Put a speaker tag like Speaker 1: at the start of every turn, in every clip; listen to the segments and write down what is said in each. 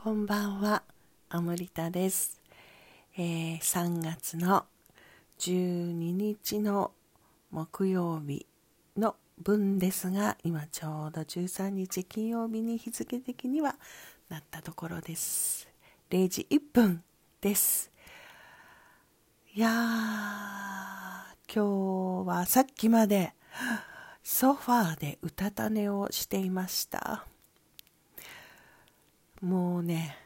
Speaker 1: こんばんは、アムリタです。えー3月の12日の木曜日の分ですが、今ちょうど13日金曜日に日付的にはなったところです。0時1分です。いやー、今日はさっきまでソファーでうたた寝をしていました。もうね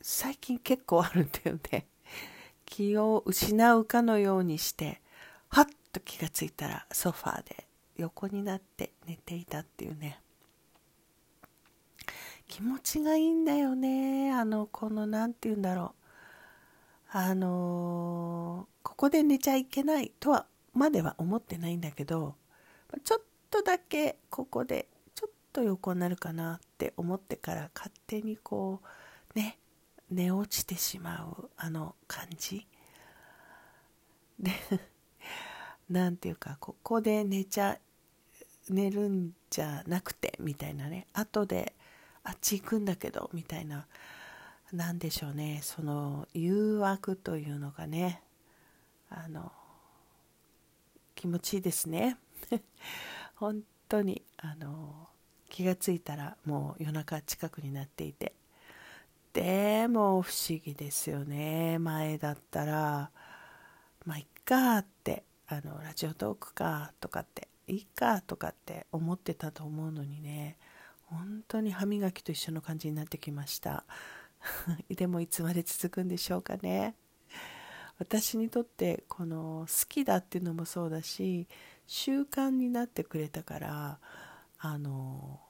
Speaker 1: 最近結構あるんだよね。気を失うかのようにしてはっと気がついたらソファーで横になって寝ていたっていうね。気持ちがいいんだよね。あのこの何て言うんだろう。あのーここで寝ちゃいけないとはまでは思ってないんだけどちょっとだけここでと横になるかなって思ってから勝手にこうね寝落ちてしまうあの感じ。で なんていうかここで寝ちゃ寝るんじゃなくてみたいなね。後であっち行くんだけどみたいな。なんでしょうね。その誘惑というのがねあの気持ちいいですね。本当にあの気がついたらもう夜中近くになっていて。でも不思議ですよね。前だったらまあいっかってあのラジオトークかとかっていいかとかって思ってたと思うのにね本当に歯磨きと一緒の感じになってきました。でもいつまで続くんでしょうかね。私にとってこの好きだっていうのもそうだし習慣になってくれたからあの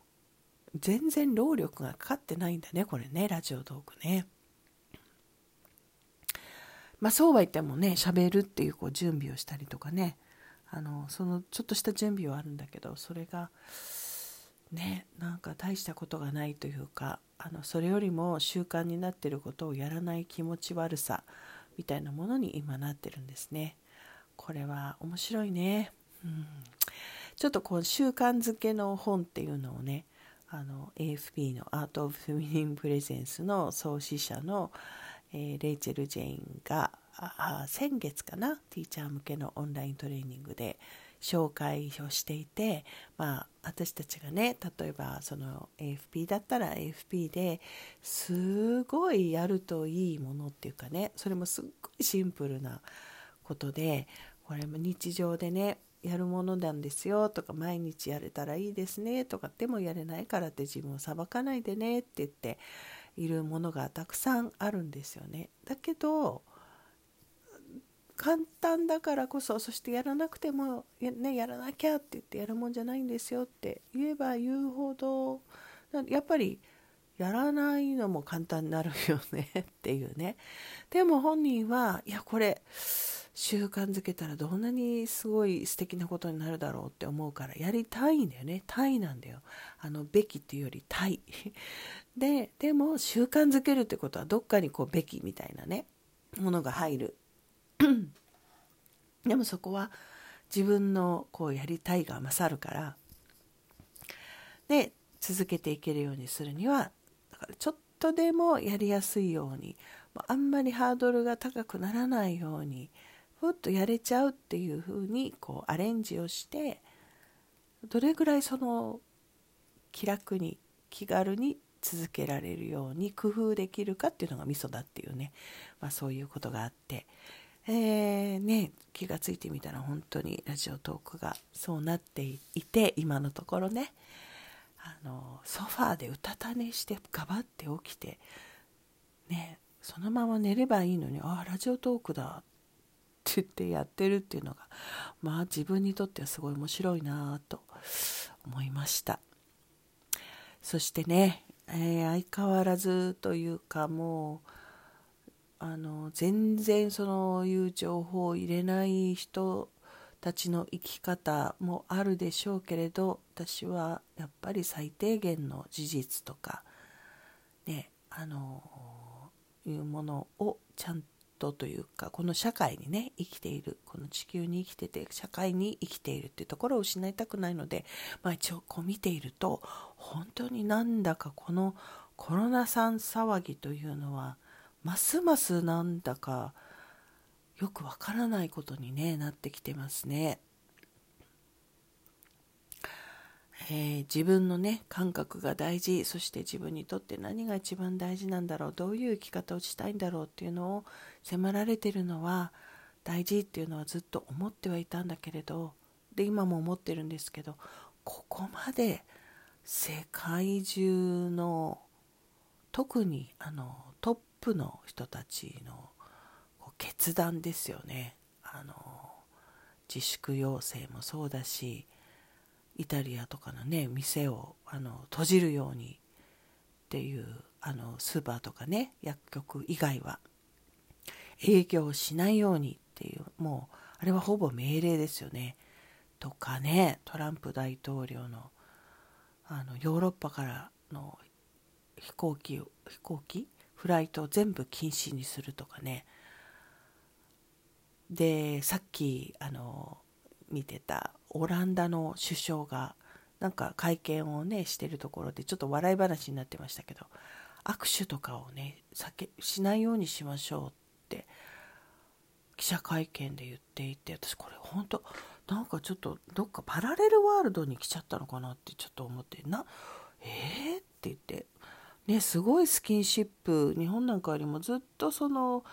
Speaker 1: 全然労力がかかってないんだねこれねラジオトークね。まあそうは言ってもね喋るっていうこう準備をしたりとかね。あのそのちょっとした準備はあるんだけどそれがねなんか大したことがないというかあのそれよりも習慣になってることをやらない気持ち悪さみたいなものに今なってるんですね。これは面白いね、うん、ちょっとこう習慣づけの本っていうのをねあの AFP のアート・オブ・フェミニン・プレゼンスの創始者の、えーレイチェル・ジェインがあ先月かなティーチャー向けのオンライントレーニングで紹介をしていて、まあ、私たちがね例えばその AFP だったら AFP ですごいやるといいものっていうかねそれもすっごいシンプルなことでこれも日常でねやるものなんですよとか毎日やれたらいいですねとかでもやれないからって自分を裁かないでねって言っているものがたくさんあるんですよね。だけど簡単だからこそそしてやらなくてもや,、ね、やらなきゃって言ってやるもんじゃないんですよって言えば言うほどやっぱりやらないのも簡単になるよねっていうねでも本人はいやこれ習慣づけたらどんなにすごい素敵なことになるだろうって思うからやりたいんだよね。たいなんだよ。あのべきっていうよりたい。ででも習慣づけるってことはどっかにこうべきみたいなねものが入る。でもそこは自分のこうやりたいが勝るからで続けていけるようにするにはだからちょっとでもやりやすいようにあんまりハードルが高くならないようにふっとやれちゃうっていうふうにこうアレンジをしてどれぐらいその気楽に気軽に続けられるように工夫できるかっていうのがミソだっていうね、まあ、そういうことがあって、えーね、気がついてみたら本当にラジオトークがそうなっていて今のところね。あのソファーでうたた寝してガバって起きてねそのまま寝ればいいのにああラジオトークだって言ってやってるっていうのがまあ自分にとってはすごい面白いなと思いました。そしてね、えー相変わらずというかもうあの全然そのいう情報を入れない人たちの生き方もあるでしょうけれど私はやっぱり最低限の事実とかねあのいうものをちゃんトというかこの社会にね生きているこの地球に生きてて社会に生きているっていうところを失いたくないので、まあ、一応こう見ていると本当になんだかこのコロナさん騒ぎというのはますますなんだかよくわからないことに、ね、なってきてますね。えー、自分のね感覚が大事そして自分にとって何が一番大事なんだろうどういう生き方をしたいんだろうっていうのを迫られてるのは大事っていうのはずっと思ってはいたんだけれどで今も思ってるんですけどここまで世界中の特にあのトップの人たちの決断ですよね。あの自粛要請もそうだしイタリアとかのね店をあの閉じるようにっていうあのスーパーとかね薬局以外は営業しないようにっていうもうあれはほぼ命令ですよね。とかねトランプ大統領のあのヨーロッパからの飛行機飛行機？フライトを全部禁止にするとかね。でさっきあの見てたオランダの首相がなんか会見をねしてるところでちょっと笑い話になってましたけど握手とかをねしないようにしましょうって記者会見で言っていて私これ本当なんかちょっとどっかパラレルワールドに来ちゃったのかなってちょっと思ってなえー、って言ってねすごいスキンシップ日本なんかよりもずっとその、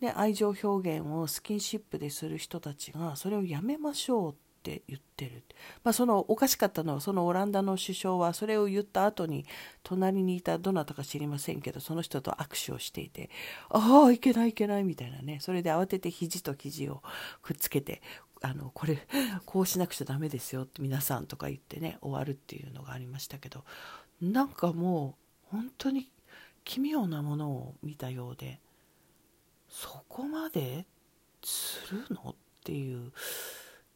Speaker 1: ね、愛情表現をスキンシップでする人たちがそれをやめましょうっって言ってる、まあ、そのおかしかったのはそのオランダの首相はそれを言った後に隣にいたどなたか知りませんけどその人と握手をしていてああいけないいけないみたいなねそれで慌てて肘と肘をくっつけてあのこれ こうしなくちゃダメですよって皆さんとか言ってね終わるっていうのがありましたけどなんかもう本当に奇妙なものを見たようでそこまでするの？っていう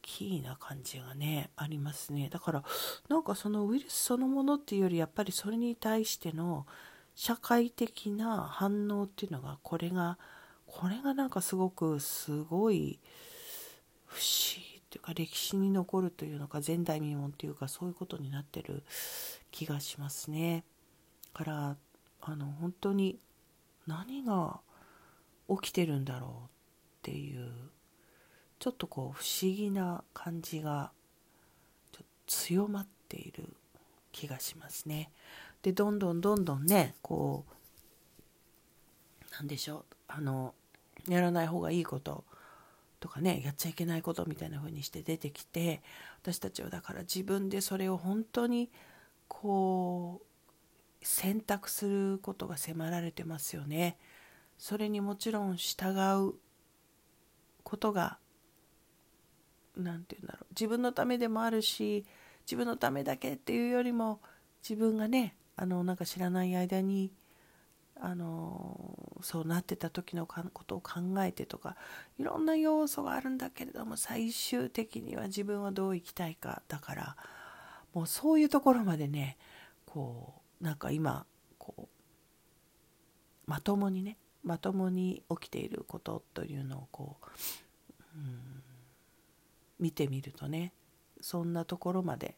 Speaker 1: キーな感じがねありますねだからなんかそのウイルスそのものっていうよりやっぱりそれに対しての社会的な反応っていうのがこれがこれがなんかすごくすごい不思議っていうか歴史に残るというのか前代未聞っていうかそういうことになってる気がしますね。からあの本当に何が起きてるんだろうっていうちょっとこう不思議な感じが強まっている気がしますね。でどんどんどんどんねこうなんでしょうあのやらない方がいいこととかねやっちゃいけないことみたいな風にして出てきて私たちはだから自分でそれを本当にこう選択することが迫られてますよね。それにもちろん従うことが何て言うんだろう。自分のためでもあるし自分のためだけっていうよりも自分がねあのなんか知らない間にあのそうなってた時のことを考えてとかいろんな要素があるんだけれども最終的には自分はどう生きたいかだからもうそういうところまでねこうなんか今こうまともにねまともに起きていることというのをこう、うん、見てみるとねそんなところまで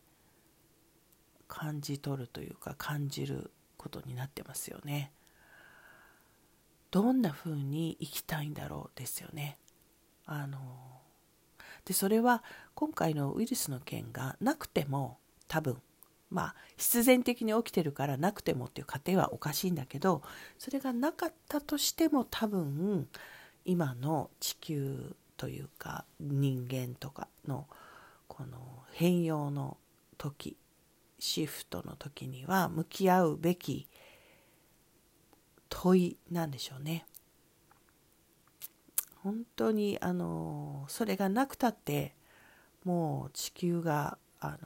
Speaker 1: 感じ取るというか感じることになってますよね。どんな風に生きたいんだろうですよね。あのでそれは今回のウイルスの件がなくても多分まあ必然的に起きてるからなくてもっていう過程はおかしいんだけどそれがなかったとしても多分今の地球というか人間とかのこの変容の時シフトの時には向き合うべき問いなんでしょうね。本当にあのそれがなくたってもう地球があの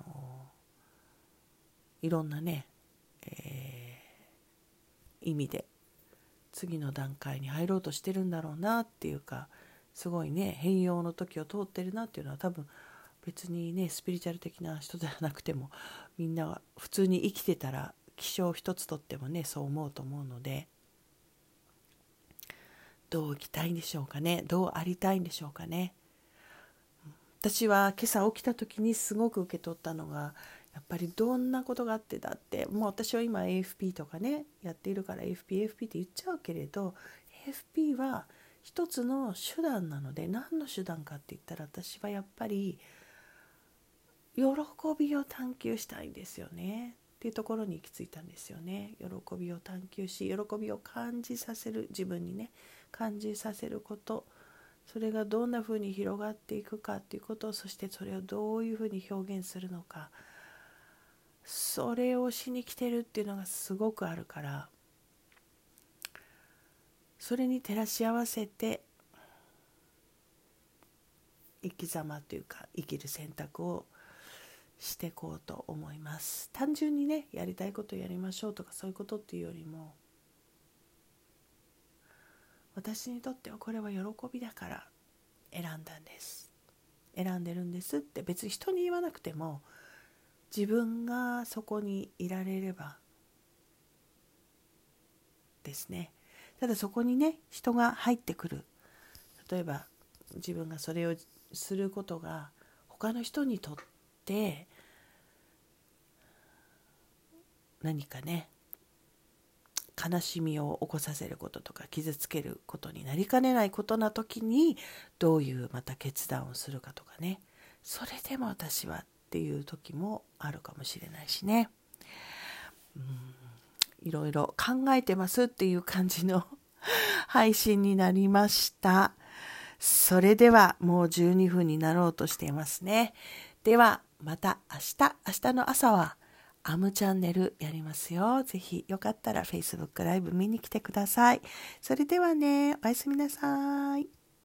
Speaker 1: いろんなね、えー、意味で次の段階に入ろうとしてるんだろうなっていうかすごいね変容の時を通ってるなっていうのは多分別にねスピリチュアル的な人ではなくてもみんなは普通に生きてたら気象一つとってもねそう思うと思うのでどう生きたいんでしょうかねどうありたいんでしょうかね。私は今朝起きた時にすごく受け取ったのがやっぱりどんなことがあってだってもう私は今 AFP とかねやっているから AFP AFP って言っちゃうけれど AFP は一つの手段なので何の手段かって言ったら私はやっぱり喜びを探求したいんですよね。っていうところに行き着いたんですよね。喜びを探求し喜びを感じさせる自分にね感じさせること。それがどんなふうに広がっていくかっていうことそしてそれをどういうふうに表現するのか。それをしに来てるっていうのがすごくあるからそれに照らし合わせて生き様というか生きる選択をしていこうと思います。単純にねやりたいことやりましょうとかそういうことっていうよりも私にとってはこれは喜びだから選んだんです。選んでるんですって別に人に言わなくても自分がそこにいられればですね。ただそこにね人が入ってくる。例えば自分がそれをすることが他の人にとって何かね悲しみを起こさせることとか傷つけることになりかねないことな時にどういうまた決断をするかとかね。それでも私はっていう時もあるかもしれないしね。うん。いろいろ考えてますっていう感じの 配信になりましたそれではもう12分になろうとしていますねではまた明日明日の朝はアムチャンネルやりますよ。ぜひよかったら Facebook ライブ見に来てください。それではね、おやすみなさい。